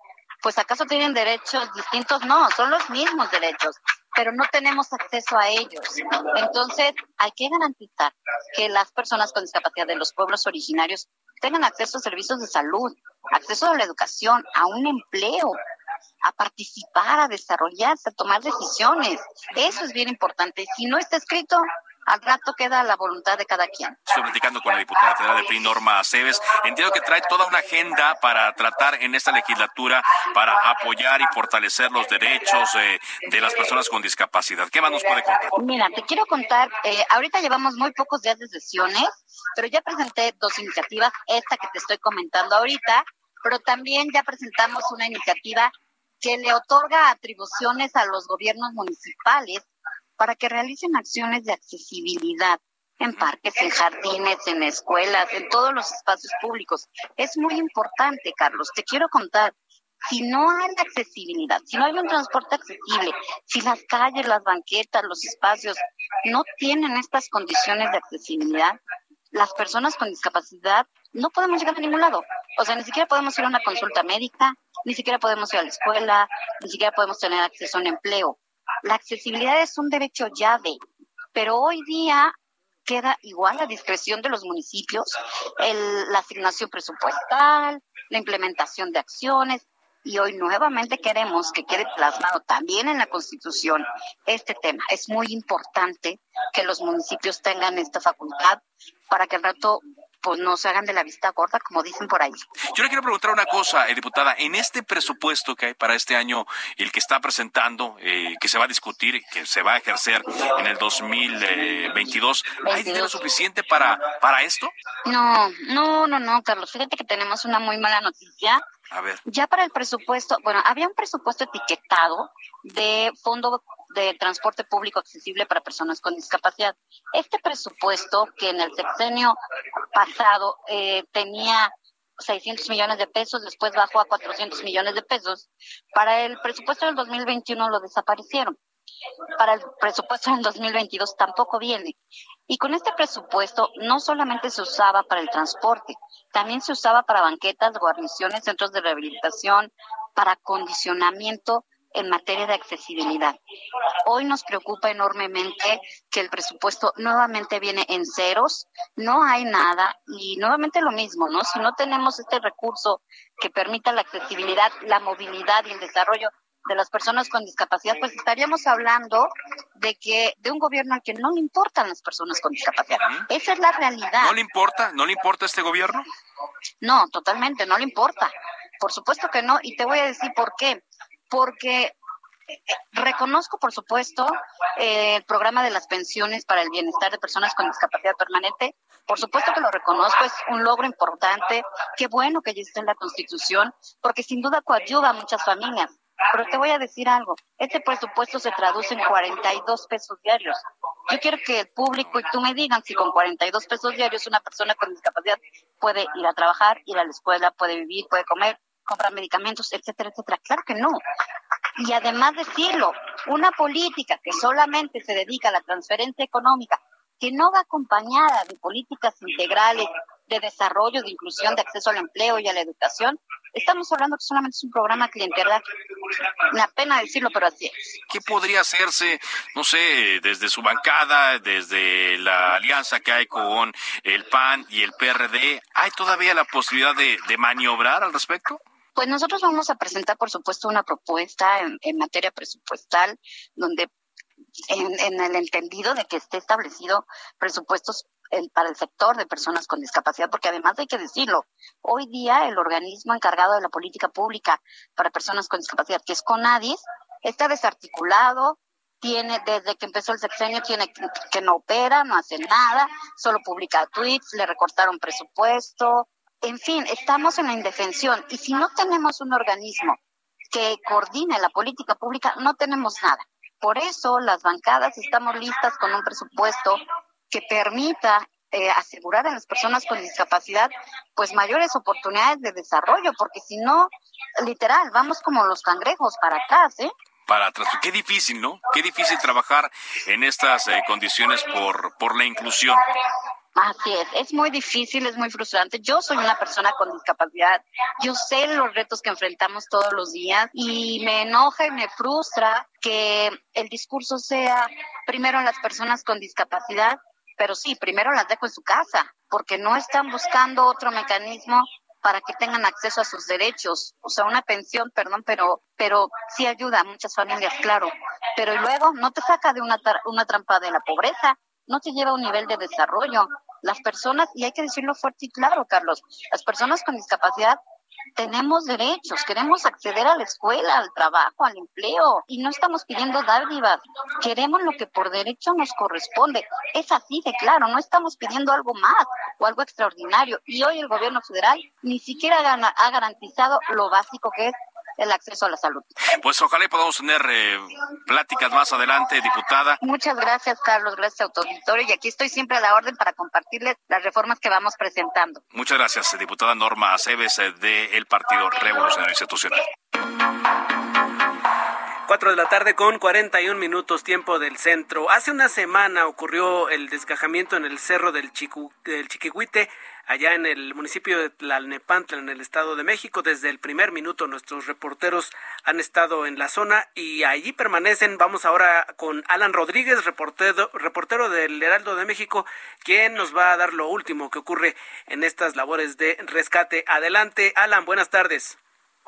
pues acaso tienen derechos distintos? No, son los mismos derechos, pero no tenemos acceso a ellos. Entonces, hay que garantizar que las personas con discapacidad de los pueblos originarios tengan acceso a servicios de salud, acceso a la educación, a un empleo, a participar, a desarrollarse, a tomar decisiones. Eso es bien importante. Si no está escrito, al rato queda la voluntad de cada quien. Estoy platicando con la diputada federal de PRI, Norma Aceves. Entiendo que trae toda una agenda para tratar en esta legislatura para apoyar y fortalecer los derechos eh, de las personas con discapacidad. ¿Qué más nos puede contar? Mira, te quiero contar, eh, ahorita llevamos muy pocos días de sesiones, pero ya presenté dos iniciativas, esta que te estoy comentando ahorita, pero también ya presentamos una iniciativa que le otorga atribuciones a los gobiernos municipales para que realicen acciones de accesibilidad en parques, en jardines, en escuelas, en todos los espacios públicos. Es muy importante, Carlos. Te quiero contar, si no hay accesibilidad, si no hay un transporte accesible, si las calles, las banquetas, los espacios no tienen estas condiciones de accesibilidad, las personas con discapacidad no podemos llegar a ningún lado. O sea, ni siquiera podemos ir a una consulta médica, ni siquiera podemos ir a la escuela, ni siquiera podemos tener acceso a un empleo. La accesibilidad es un derecho llave, pero hoy día queda igual a discreción de los municipios la asignación presupuestal, la implementación de acciones y hoy nuevamente queremos que quede plasmado también en la Constitución este tema. Es muy importante que los municipios tengan esta facultad para que al rato pues no se hagan de la vista gorda, como dicen por ahí. Yo le quiero preguntar una cosa, eh, diputada. En este presupuesto que hay para este año, el que está presentando, eh, que se va a discutir, que se va a ejercer en el 2022, ¿hay dinero suficiente para, para esto? No, no, no, no, Carlos. Fíjate que tenemos una muy mala noticia. A ver. Ya para el presupuesto, bueno, había un presupuesto etiquetado de fondo de transporte público accesible para personas con discapacidad. Este presupuesto, que en el sexenio pasado eh, tenía 600 millones de pesos, después bajó a 400 millones de pesos, para el presupuesto del 2021 lo desaparecieron. Para el presupuesto del 2022 tampoco viene. Y con este presupuesto no solamente se usaba para el transporte, también se usaba para banquetas, guarniciones, centros de rehabilitación, para condicionamiento en materia de accesibilidad. Hoy nos preocupa enormemente que el presupuesto nuevamente viene en ceros, no hay nada y nuevamente lo mismo, ¿no? Si no tenemos este recurso que permita la accesibilidad, la movilidad y el desarrollo de las personas con discapacidad, pues estaríamos hablando de que de un gobierno al que no le importan las personas con discapacidad. Esa es la realidad. ¿No le importa? ¿No le importa este gobierno? No, totalmente, no le importa. Por supuesto que no, y te voy a decir por qué. Porque eh, reconozco, por supuesto, eh, el programa de las pensiones para el bienestar de personas con discapacidad permanente. Por supuesto que lo reconozco, es un logro importante. Qué bueno que ya esté en la Constitución, porque sin duda coadyuva a muchas familias. Pero te voy a decir algo, este presupuesto se traduce en 42 pesos diarios. Yo quiero que el público y tú me digan si con 42 pesos diarios una persona con discapacidad puede ir a trabajar, ir a la escuela, puede vivir, puede comer, comprar medicamentos, etcétera, etcétera. Claro que no. Y además decirlo, una política que solamente se dedica a la transferencia económica, que no va acompañada de políticas integrales de desarrollo, de inclusión, de acceso al empleo y a la educación, estamos hablando que solamente es un programa clientelar. Una pena decirlo, pero así es. ¿Qué podría hacerse, no sé, desde su bancada, desde la alianza que hay con el PAN y el PRD? ¿Hay todavía la posibilidad de, de maniobrar al respecto? Pues nosotros vamos a presentar, por supuesto, una propuesta en, materia presupuestal donde en, el entendido de que esté establecido presupuestos el, para el sector de personas con discapacidad, porque además hay que decirlo, hoy día el organismo encargado de la política pública para personas con discapacidad, que es CONADIS, está desarticulado, tiene desde que empezó el sexenio tiene que, que no opera, no hace nada, solo publica tweets, le recortaron presupuesto, en fin, estamos en la indefensión y si no tenemos un organismo que coordine la política pública, no tenemos nada. Por eso las bancadas estamos listas con un presupuesto que permita eh, asegurar a las personas con discapacidad pues mayores oportunidades de desarrollo, porque si no, literal, vamos como los cangrejos para atrás, ¿eh? Para atrás. Qué difícil, ¿no? Qué difícil trabajar en estas eh, condiciones por, por la inclusión. Así es, es muy difícil, es muy frustrante. Yo soy una persona con discapacidad, yo sé los retos que enfrentamos todos los días y me enoja y me frustra que el discurso sea primero en las personas con discapacidad, pero sí, primero las dejo en su casa, porque no están buscando otro mecanismo para que tengan acceso a sus derechos, o sea, una pensión, perdón, pero pero sí ayuda a muchas familias, claro, pero luego no te saca de una, una trampa de la pobreza, no te lleva a un nivel de desarrollo, las personas, y hay que decirlo fuerte y claro, Carlos, las personas con discapacidad tenemos derechos, queremos acceder a la escuela, al trabajo, al empleo y no estamos pidiendo dádivas, queremos lo que por derecho nos corresponde. Es así de claro, no estamos pidiendo algo más o algo extraordinario y hoy el gobierno federal ni siquiera ha garantizado lo básico que es el acceso a la salud. Pues ojalá y podamos tener eh, pláticas más adelante, diputada. Muchas gracias, Carlos, gracias, autoditorio, y aquí estoy siempre a la orden para compartirles las reformas que vamos presentando. Muchas gracias, diputada Norma Aceves, eh, del Partido Revolucionario Institucional. Cuatro de la tarde con 41 minutos tiempo del centro. Hace una semana ocurrió el desgajamiento en el cerro del, Chicu, del Chiquihuite allá en el municipio de Tlalnepantla, en el Estado de México. Desde el primer minuto nuestros reporteros han estado en la zona y allí permanecen. Vamos ahora con Alan Rodríguez, reportero, reportero del Heraldo de México, quien nos va a dar lo último que ocurre en estas labores de rescate. Adelante, Alan, buenas tardes.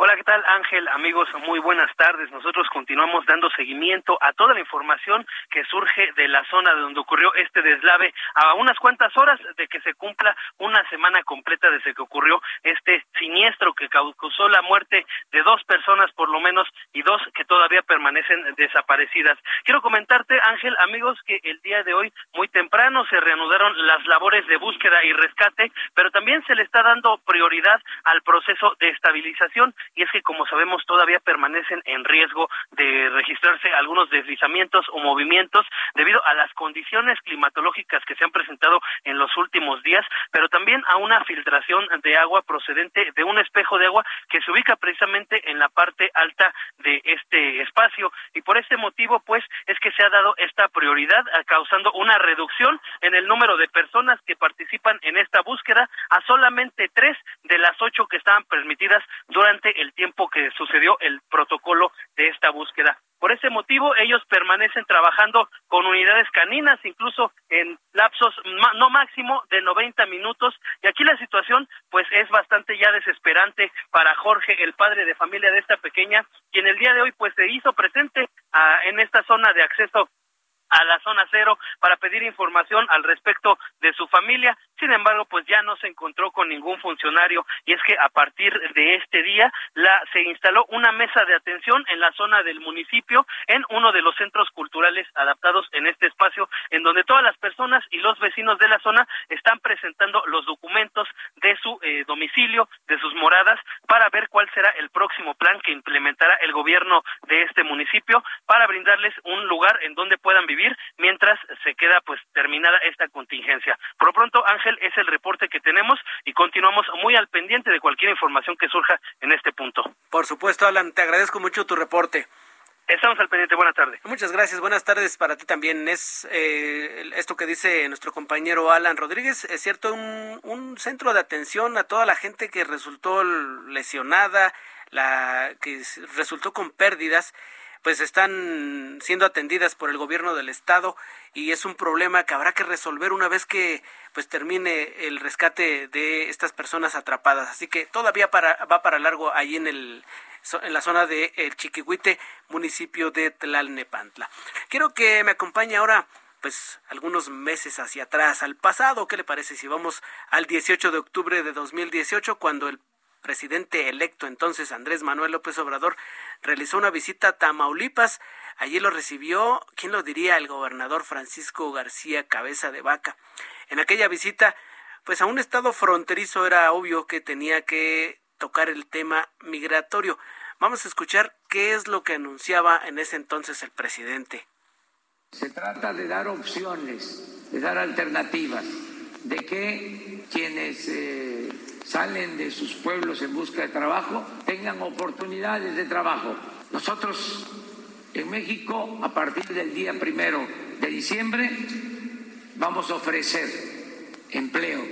Hola, ¿qué tal Ángel? Amigos, muy buenas tardes. Nosotros continuamos dando seguimiento a toda la información que surge de la zona de donde ocurrió este deslave a unas cuantas horas de que se cumpla una semana completa desde que ocurrió este siniestro que causó la muerte de dos personas por lo menos y dos que todavía permanecen desaparecidas. Quiero comentarte, Ángel, amigos, que el día de hoy muy temprano se reanudaron las labores de búsqueda y rescate, pero también se le está dando prioridad al proceso de estabilización y es que como sabemos todavía permanecen en riesgo de registrarse algunos deslizamientos o movimientos debido a las condiciones climatológicas que se han presentado en los últimos días, pero también a una filtración de agua procedente de un espejo de agua que se ubica precisamente en la parte alta de este espacio. Y por este motivo pues es que se ha dado esta prioridad causando una reducción en el número de personas que participan en esta búsqueda a solamente tres de las ocho que estaban permitidas durante el tiempo que sucedió el protocolo de esta búsqueda. Por ese motivo, ellos permanecen trabajando con unidades caninas, incluso en lapsos no máximo de 90 minutos. Y aquí la situación, pues, es bastante ya desesperante para Jorge, el padre de familia de esta pequeña, quien el día de hoy, pues, se hizo presente ah, en esta zona de acceso a la zona cero para pedir información al respecto de su familia. Sin embargo, pues ya no se encontró con ningún funcionario y es que a partir de este día la, se instaló una mesa de atención en la zona del municipio en uno de los centros culturales adaptados en este espacio en donde todas las personas y los vecinos de la zona están presentando los documentos de su eh, domicilio, de sus moradas para ver cuál será el próximo plan que implementará el gobierno de este municipio para brindarles un lugar en donde puedan vivir mientras se queda pues terminada esta contingencia. Por lo pronto, Ángel, es el reporte que tenemos y continuamos muy al pendiente de cualquier información que surja en este punto. Por supuesto, Alan, te agradezco mucho tu reporte. Estamos al pendiente. Buenas tardes. Muchas gracias. Buenas tardes para ti también. Es eh, esto que dice nuestro compañero Alan Rodríguez. Es cierto, un, un, centro de atención a toda la gente que resultó lesionada, la que resultó con pérdidas pues están siendo atendidas por el gobierno del estado y es un problema que habrá que resolver una vez que pues termine el rescate de estas personas atrapadas. Así que todavía para, va para largo ahí en el en la zona de el Chiquihuite, municipio de Tlalnepantla. Quiero que me acompañe ahora pues algunos meses hacia atrás, al pasado, ¿qué le parece si vamos al 18 de octubre de 2018 cuando el presidente electo entonces Andrés Manuel López Obrador realizó una visita a Tamaulipas. Allí lo recibió, ¿quién lo diría? El gobernador Francisco García Cabeza de Vaca. En aquella visita, pues a un estado fronterizo era obvio que tenía que tocar el tema migratorio. Vamos a escuchar qué es lo que anunciaba en ese entonces el presidente. Se trata de dar opciones, de dar alternativas, de que quienes eh, salen de sus pueblos en busca de trabajo tengan oportunidades de trabajo. Nosotros en México, a partir del día primero de diciembre, vamos a ofrecer empleo,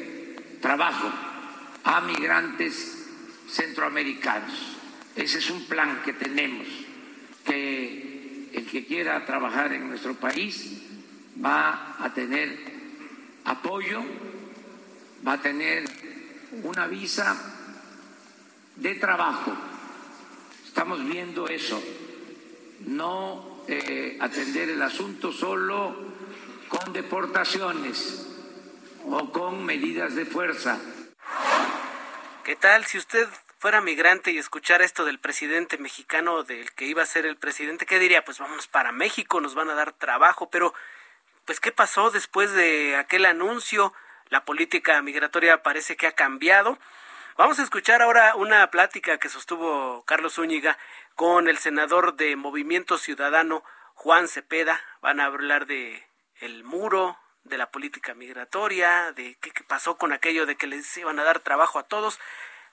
trabajo a migrantes centroamericanos. Ese es un plan que tenemos, que el que quiera trabajar en nuestro país va a tener apoyo, va a tener una visa de trabajo. Estamos viendo eso, no eh, atender el asunto solo con deportaciones o con medidas de fuerza. ¿Qué tal si usted fuera migrante y escuchara esto del presidente mexicano, del que iba a ser el presidente, ¿qué diría? Pues vamos para México, nos van a dar trabajo, pero pues ¿qué pasó después de aquel anuncio? La política migratoria parece que ha cambiado. Vamos a escuchar ahora una plática que sostuvo Carlos Zúñiga con el senador de Movimiento Ciudadano, Juan Cepeda. Van a hablar de el muro, de la política migratoria, de qué, pasó con aquello de que les iban a dar trabajo a todos.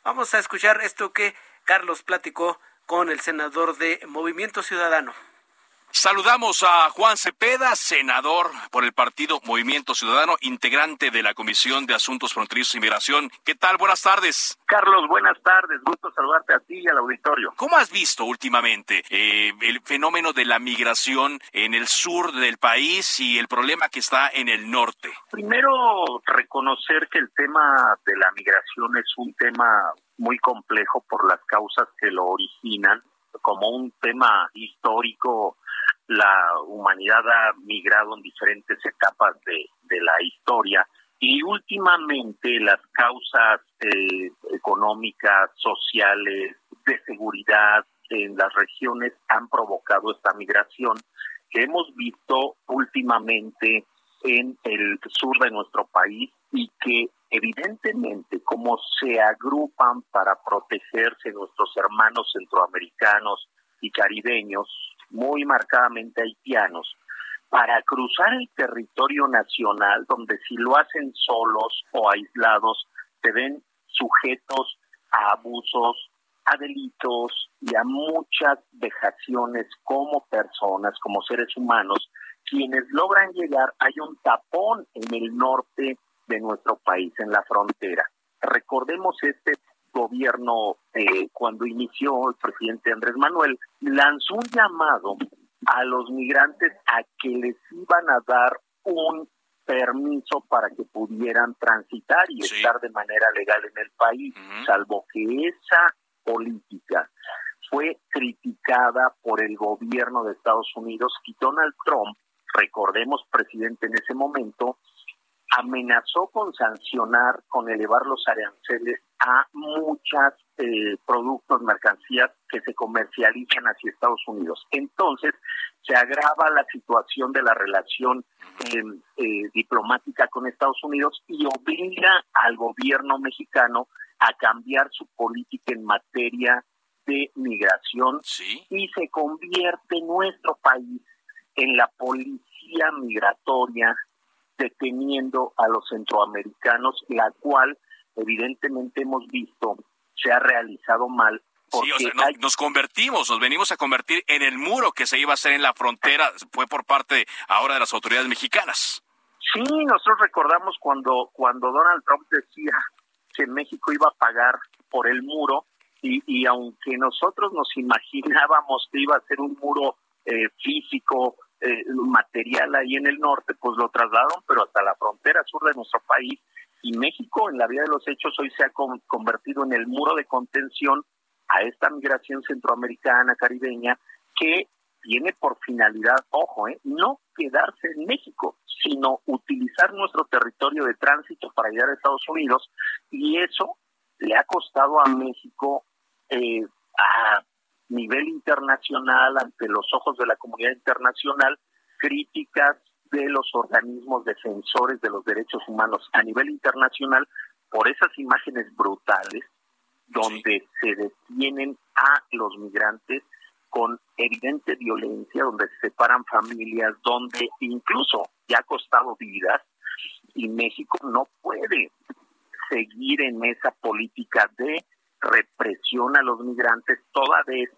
Vamos a escuchar esto que Carlos platicó con el senador de Movimiento Ciudadano. Saludamos a Juan Cepeda, senador por el partido Movimiento Ciudadano, integrante de la Comisión de Asuntos Fronterizos y Migración. ¿Qué tal? Buenas tardes. Carlos, buenas tardes. Gusto saludarte a ti y al auditorio. ¿Cómo has visto últimamente eh, el fenómeno de la migración en el sur del país y el problema que está en el norte? Primero, reconocer que el tema de la migración es un tema muy complejo por las causas que lo originan como un tema histórico la humanidad ha migrado en diferentes etapas de, la historia y últimamente las causas eh, económicas, sociales, de seguridad en las regiones han provocado esta migración que hemos visto últimamente en el sur de nuestro país y que evidentemente como se agrupan para protegerse nuestros hermanos centroamericanos y caribeños, muy marcadamente haitianos, para cruzar el territorio nacional, donde si lo hacen solos o aislados, se ven sujetos a abusos, a delitos y a muchas vejaciones como personas, como seres humanos, quienes logran llegar, hay un tapón en el norte de nuestro país, en la frontera. Recordemos este gobierno, eh, cuando inició el presidente Andrés Manuel, lanzó un llamado a los migrantes a que les iban a dar un permiso para que pudieran transitar y estar de manera legal en el país, salvo que esa política fue criticada por el gobierno de Estados Unidos y Donald Trump, recordemos presidente en ese momento, amenazó con sancionar, con elevar los aranceles a muchos eh, productos, mercancías que se comercializan hacia Estados Unidos. Entonces, se agrava la situación de la relación em, eh, diplomática con Estados Unidos y obliga al gobierno mexicano a cambiar su política en materia de migración y se convierte nuestro país en la policía migratoria deteniendo a los centroamericanos, la cual evidentemente hemos visto se ha realizado mal. Sí, o sea, nos convertimos, nos venimos a convertir en el muro que se iba a hacer en la frontera, fue por parte ahora de las autoridades mexicanas. Sí, nosotros recordamos cuando, cuando Donald Trump decía que México iba a pagar por el muro y, y aunque nosotros nos imaginábamos que iba a ser un muro eh, físico, eh, material ahí en el norte, pues lo trasladaron, pero hasta la frontera sur de nuestro país. Y México, en la vida de los hechos, hoy se ha convertido en el muro de contención a esta migración centroamericana, caribeña, que tiene por finalidad, ojo, eh, no quedarse en México, sino utilizar nuestro territorio de tránsito para llegar a Estados Unidos. Y eso le ha costado a México eh, a nivel internacional, ante los ojos de la comunidad internacional, críticas de los organismos defensores de los derechos humanos a nivel internacional por esas imágenes brutales donde se detienen a los migrantes con evidente violencia, donde se separan familias, donde incluso ya ha costado vidas y México no puede seguir en esa política de represión a los migrantes toda vez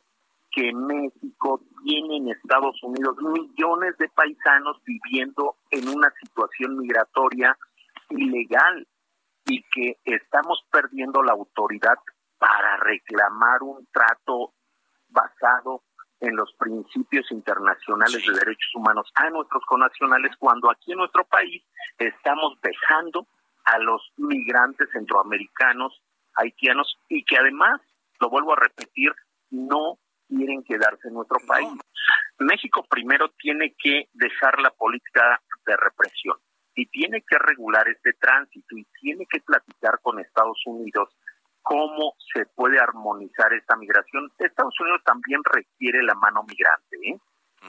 que México tiene en Estados Unidos millones de paisanos viviendo en una situación migratoria ilegal y que estamos perdiendo la autoridad para reclamar un trato basado en los principios internacionales de derechos humanos a nuestros connacionales cuando aquí en nuestro país estamos dejando a los migrantes centroamericanos, haitianos y que además, lo vuelvo a repetir, no quieren quedarse en nuestro país. México primero tiene que dejar la política de represión y tiene que regular este tránsito y tiene que platicar con Estados Unidos cómo se puede armonizar esta migración. Estados Unidos también requiere la mano migrante, ¿eh?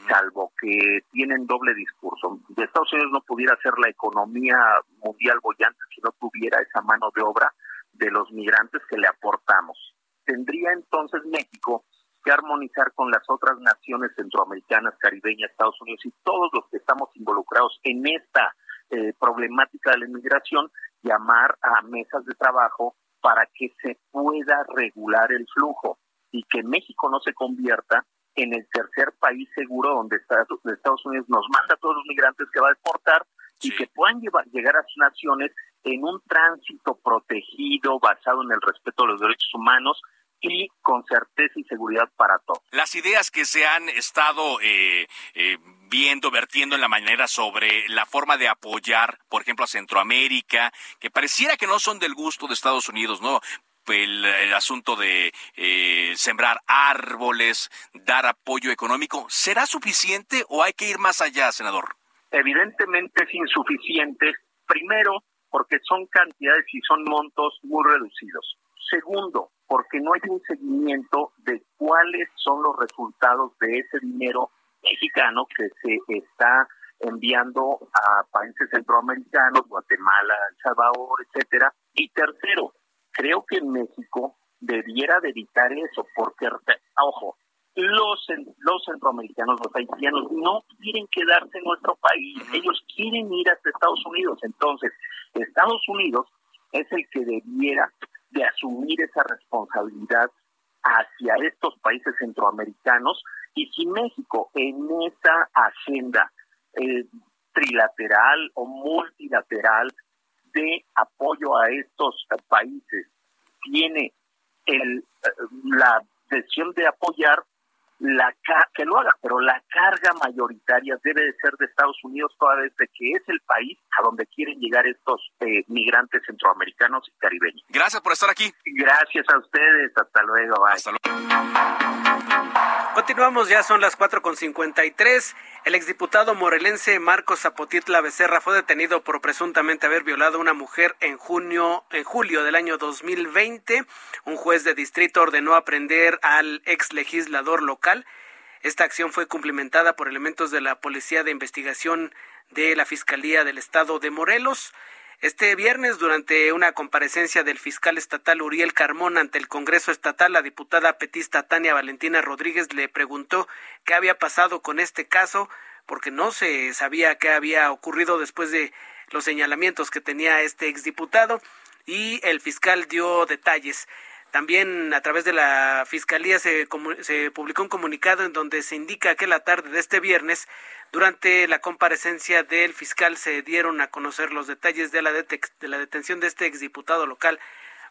salvo que tienen doble discurso. Estados Unidos no pudiera ser la economía mundial bollante si no tuviera esa mano de obra de los migrantes que le aportamos. Tendría entonces México armonizar con las otras naciones centroamericanas, caribeñas, Estados Unidos y todos los que estamos involucrados en esta eh, problemática de la inmigración, llamar a mesas de trabajo para que se pueda regular el flujo y que México no se convierta en el tercer país seguro donde Estados Unidos nos manda a todos los migrantes que va a deportar y que puedan llevar, llegar a sus naciones en un tránsito protegido basado en el respeto a los derechos humanos y con certeza y seguridad para todos. Las ideas que se han estado eh, eh, viendo, vertiendo en la manera sobre la forma de apoyar, por ejemplo, a Centroamérica, que pareciera que no son del gusto de Estados Unidos, ¿no? El, asunto de eh, sembrar árboles, dar apoyo económico, ¿será suficiente o hay que ir más allá, senador? Evidentemente es insuficiente, primero porque son cantidades y son montos muy reducidos. Segundo, porque no hay un seguimiento de cuáles son los resultados de ese dinero mexicano que se está enviando a países centroamericanos, Guatemala, El Salvador, etcétera. Y tercero, creo que México debiera dedicar eso, porque, ojo, los, los centroamericanos, los haitianos, no quieren quedarse en nuestro país, ellos quieren ir hasta Estados Unidos. Entonces, Estados Unidos es el que debiera de asumir esa responsabilidad hacia estos países centroamericanos y si México en esa agenda eh, trilateral o multilateral de apoyo a estos países tiene el, eh, la decisión de apoyar la que lo haga, pero la carga mayoritaria debe de ser de Estados Unidos toda vez de que es el país a donde quieren llegar estos eh, migrantes centroamericanos y caribeños. Gracias por estar aquí. Gracias a ustedes, hasta luego. Hasta luego. Continuamos, ya son las cuatro con cincuenta y tres. El exdiputado morelense Marcos Zapotitla Becerra fue detenido por presuntamente haber violado a una mujer en junio, en julio del año 2020. Un juez de distrito ordenó aprender al ex legislador local. Esta acción fue cumplimentada por elementos de la Policía de Investigación de la Fiscalía del Estado de Morelos. Este viernes, durante una comparecencia del fiscal estatal Uriel Carmón ante el Congreso Estatal, la diputada petista Tania Valentina Rodríguez le preguntó qué había pasado con este caso, porque no se sabía qué había ocurrido después de los señalamientos que tenía este exdiputado, y el fiscal dio detalles. También a través de la Fiscalía se, se, publicó un comunicado en donde se indica que la tarde de este viernes, durante la comparecencia del fiscal, se dieron a conocer los detalles de la, de la detención de este exdiputado local,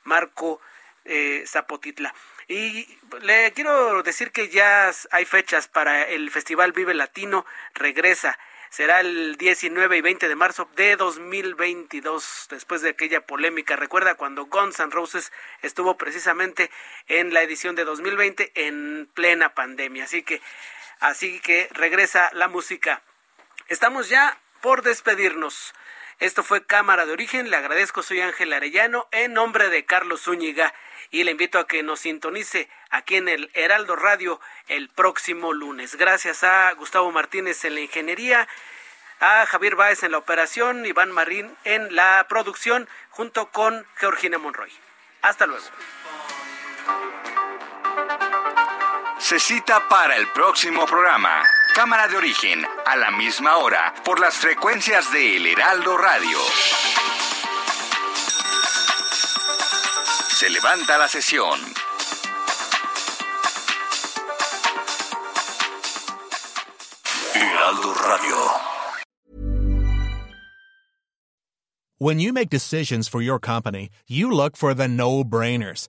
Marco eh, Zapotitla. Y le quiero decir que ya hay fechas para el Festival Vive Latino, regresa será el 19 y 20 de marzo de 2022, después de aquella polémica. Recuerda cuando Guns N' Roses estuvo precisamente en la edición de 2020 en plena pandemia. Así que, así que regresa la música. Estamos ya por despedirnos. Esto fue Cámara de Origen. Le agradezco, soy Ángel Arellano, en nombre de Carlos Zúñiga y le invito a que nos sintonice aquí en el Heraldo Radio el próximo lunes. Gracias a Gustavo Martínez en la ingeniería, a Javier Báez en la operación, Iván Marín en la producción, junto con Georgina Monroy. Hasta luego. Se cita para el próximo programa. Cámara de origen, a la misma hora, por las frecuencias de El Heraldo Radio. Se levanta la sesión. Heraldo Radio. When you make decisions for your company, you look for the no-brainers.